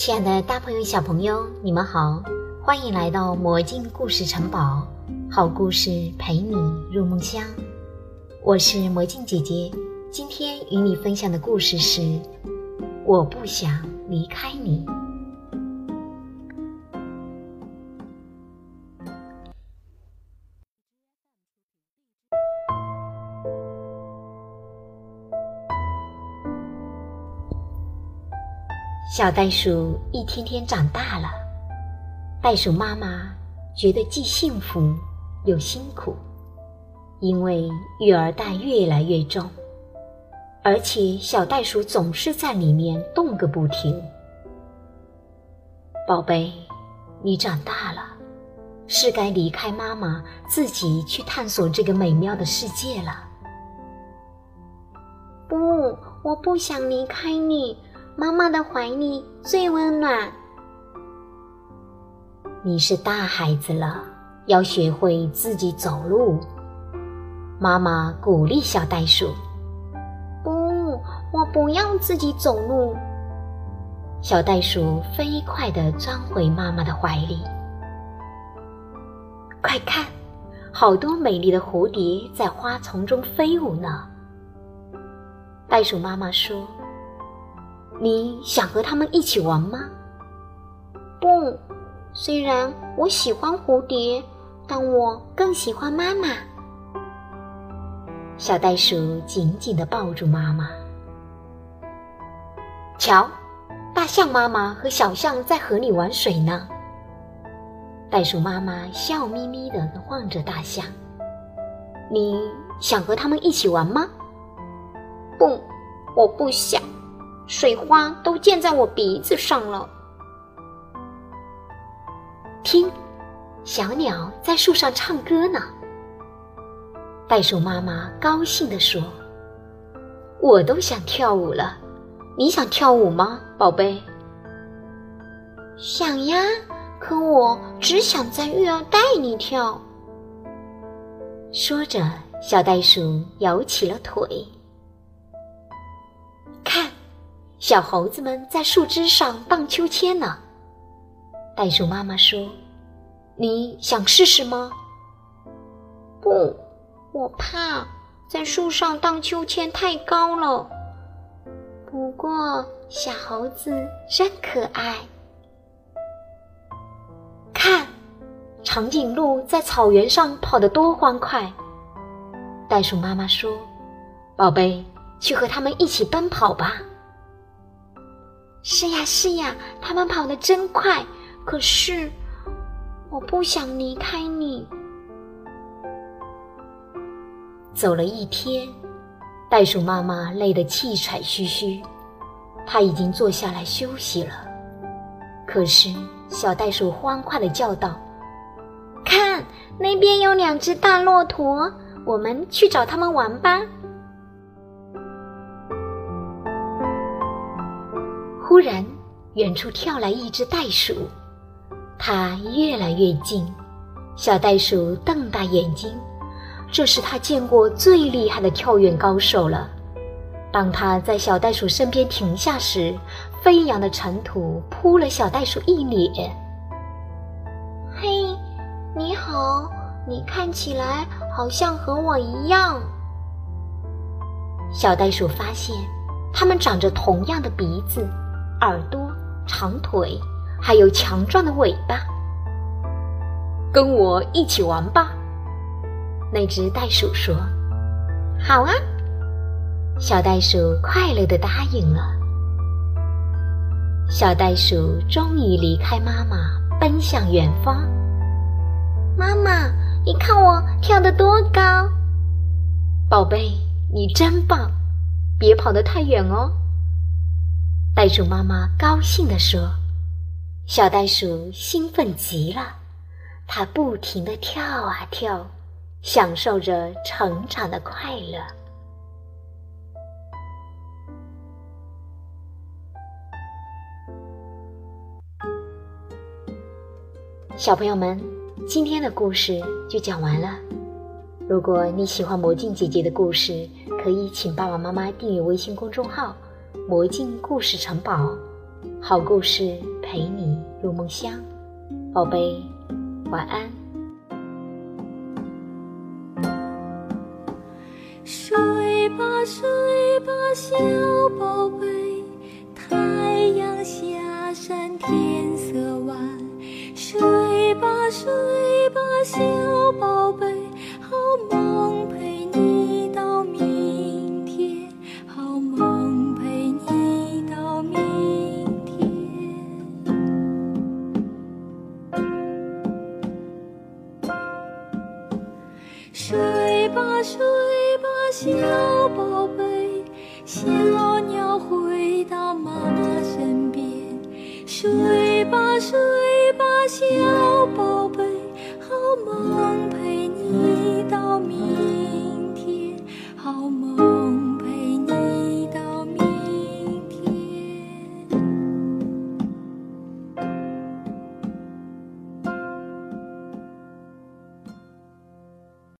亲爱的大朋友、小朋友，你们好，欢迎来到魔镜故事城堡，好故事陪你入梦乡。我是魔镜姐姐，今天与你分享的故事是《我不想离开你》。小袋鼠一天天长大了，袋鼠妈妈觉得既幸福又辛苦，因为育儿袋越来越重，而且小袋鼠总是在里面动个不停。宝贝，你长大了，是该离开妈妈，自己去探索这个美妙的世界了。不，我不想离开你。妈妈的怀里最温暖。你是大孩子了，要学会自己走路。妈妈鼓励小袋鼠。不，我不要自己走路。小袋鼠飞快地钻回妈妈的怀里。快看，好多美丽的蝴蝶在花丛中飞舞呢。袋鼠妈妈说。你想和他们一起玩吗？不，虽然我喜欢蝴蝶，但我更喜欢妈妈。小袋鼠紧紧地抱住妈妈。瞧，大象妈妈和小象在河里玩水呢。袋鼠妈妈笑眯眯地望着大象。你想和他们一起玩吗？不，我不想。水花都溅在我鼻子上了。听，小鸟在树上唱歌呢。袋鼠妈妈高兴地说：“我都想跳舞了，你想跳舞吗，宝贝？”“想呀，可我只想在育儿袋里跳。”说着，小袋鼠摇起了腿。小猴子们在树枝上荡秋千呢。袋鼠妈妈说：“你想试试吗？”“不，我怕在树上荡秋千太高了。”不过小猴子真可爱。看，长颈鹿在草原上跑得多欢快。袋鼠妈妈说：“宝贝，去和它们一起奔跑吧。”是呀是呀，他们跑得真快。可是，我不想离开你。走了一天，袋鼠妈妈累得气喘吁吁，她已经坐下来休息了。可是，小袋鼠欢快的叫道：“看，那边有两只大骆驼，我们去找他们玩吧。”突然，远处跳来一只袋鼠，它越来越近。小袋鼠瞪大眼睛，这是它见过最厉害的跳远高手了。当它在小袋鼠身边停下时，飞扬的尘土扑了小袋鼠一脸。“嘿，你好，你看起来好像和我一样。”小袋鼠发现，它们长着同样的鼻子。耳朵、长腿，还有强壮的尾巴，跟我一起玩吧。那只袋鼠说：“好啊。”小袋鼠快乐的答应了。小袋鼠终于离开妈妈，奔向远方。妈妈，你看我跳得多高！宝贝，你真棒！别跑得太远哦。袋鼠妈妈高兴地说：“小袋鼠兴奋极了，它不停地跳啊跳，享受着成长的快乐。”小朋友们，今天的故事就讲完了。如果你喜欢魔镜姐姐的故事，可以请爸爸妈妈订阅微信公众号。魔镜故事城堡好故事陪你入梦乡。宝贝晚安。睡吧睡吧小宝贝太阳下山天色晚。睡吧睡吧小宝睡吧睡吧小宝贝小